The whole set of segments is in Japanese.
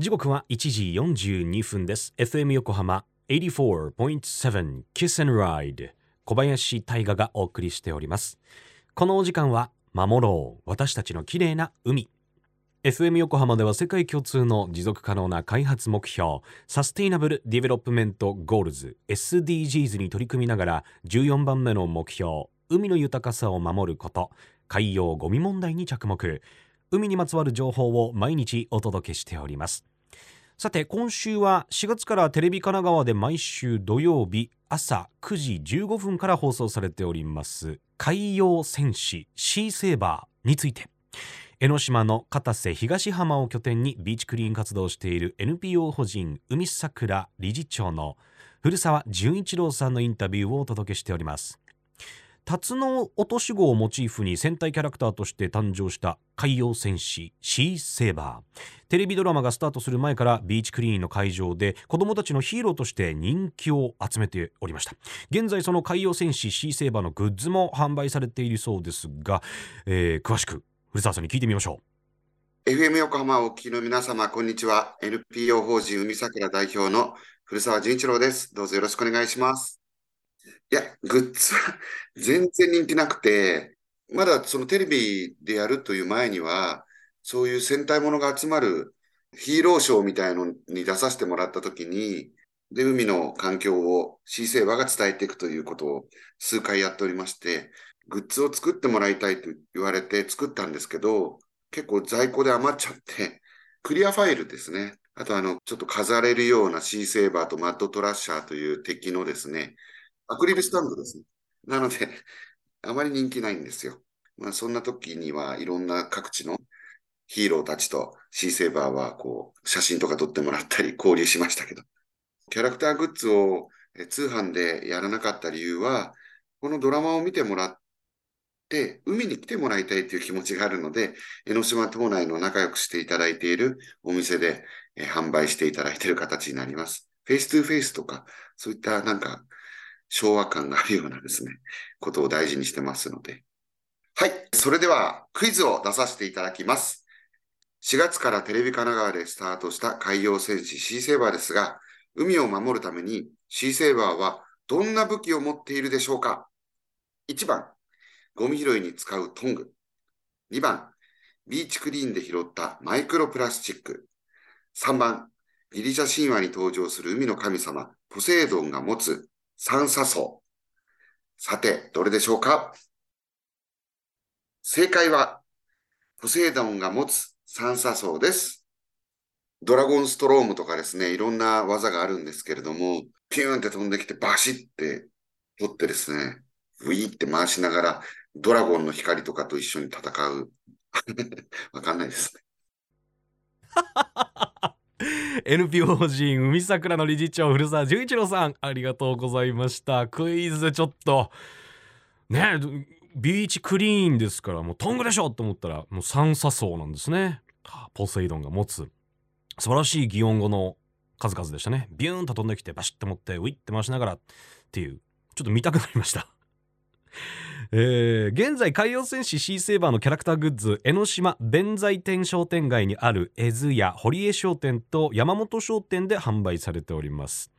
時刻は1時42分です。FM 横浜84.7 Kiss and Ride 小林大賀がお送りしております。このお時間は守ろう私たちの綺麗な海。FM 横浜では世界共通の持続可能な開発目標サステイナブル・ディベロップメント・ゴールズ SDGs に取り組みながら14番目の目標海の豊かさを守ること海洋ゴミ問題に着目。海にまつわる情報を毎日お届けしております。さて今週は4月からテレビ神奈川で毎週土曜日朝9時15分から放送されております海洋戦士シーセーバーについて。江ノ島の片瀬東浜を拠点にビーチクリーン活動している NPO 法人海桜理事長の古澤純一郎さんのインタビューをお届けしております。タツノオトシゴをモチーフに戦隊キャラクターとして誕生した海洋戦士シーセーバー。テレビドラマがスタートする前からビーチクリーンの会場で子供たちのヒーローとして人気を集めておりました。現在その海洋戦士シーセーバーのグッズも販売されているそうですが、えー、詳しく古澤さんに聞いてみましょう。FM 横浜お聞きの皆様こんにちは。NPO 法人海桜代表の古澤純一郎です。どうぞよろしくお願いします。いや、グッズは 全然人気なくて、まだそのテレビでやるという前には、そういう戦隊ものが集まるヒーローショーみたいのに出させてもらったときに、で、海の環境をシーセーバーが伝えていくということを数回やっておりまして、グッズを作ってもらいたいと言われて作ったんですけど、結構在庫で余っちゃって、クリアファイルですね。あとあの、ちょっと飾れるようなシーセーバーとマッドトラッシャーという敵のですね、アクリルスタンドですね。なので、あまり人気ないんですよ。まあ、そんな時にはいろんな各地のヒーローたちとシーセーバーはこう写真とか撮ってもらったり交流しましたけど、キャラクターグッズを通販でやらなかった理由は、このドラマを見てもらって、海に来てもらいたいという気持ちがあるので、江ノ島島内の仲良くしていただいているお店で販売していただいている形になります。 face to face とか、そういったなんか昭和感があるようなですね、ことを大事にしてますので。はい。それではクイズを出させていただきます。4月からテレビ神奈川でスタートした海洋戦士シーセーバーですが、海を守るためにシーセーバーはどんな武器を持っているでしょうか ?1 番、ゴミ拾いに使うトング。2番、ビーチクリーンで拾ったマイクロプラスチック。3番、ギリシャ神話に登場する海の神様、ポセイドンが持つ酸素層。さて、どれでしょうか？正解は、ポセイドンが持つ酸素層です。ドラゴンストロームとかですね、いろんな技があるんですけれども、ピューンって飛んできてバシって取ってですね、ウィーって回しながら、ドラゴンの光とかと一緒に戦う。わかんないですね。NPO 法人海桜の理事長古澤純一郎さんありがとうございました。クイズちょっと。ねビーチクリーンですからもうトングでしょと思ったらもう三叉層なんですね。ポセイドンが持つ。素晴らしい擬音語の数々でしたね。ビューンと飛んできてバシッと持ってウィッて回しながらっていう。ちょっと見たくなりました。えー、現在海洋戦士シーセーバーのキャラクターグッズ江ノ島弁財天商店街にある江津屋堀江商店と山本商店で販売されております。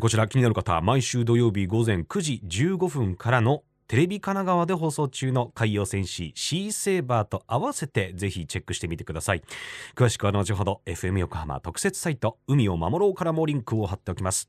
こちら気になる方毎週土曜日午前9時15分からのテレビ神奈川で放送中の海洋戦士シーセーバーと合わせてぜひチェックしてみてください。詳しくは後ほど FM 横浜特設サイト海を守ろうからもリンクを貼っておきます。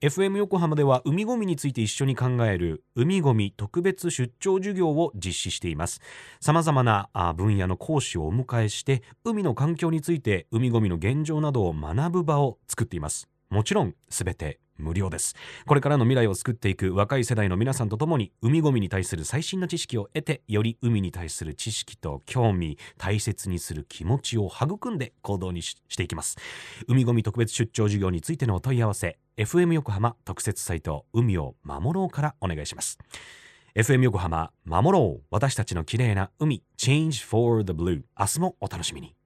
FM 横浜では海ごみについて一緒に考える海ごみ特別出張授業を実施しています。さまざまな分野の講師をお迎えして海の環境について海ごみの現状などを学ぶ場を作っています。もちろんすべて無料です。これからの未来を作っていく若い世代の皆さんと共に海ごみに対する最新の知識を得てより海に対する知識と興味大切にする気持ちを育んで行動にしていきます。海ごみ特別出張授業についてのお問い合わせ FM 横浜特設サイト海を守ろうからお願いします。FM 横浜守ろう。私たちの綺麗な海。Change for the Blue 明日もお楽しみに。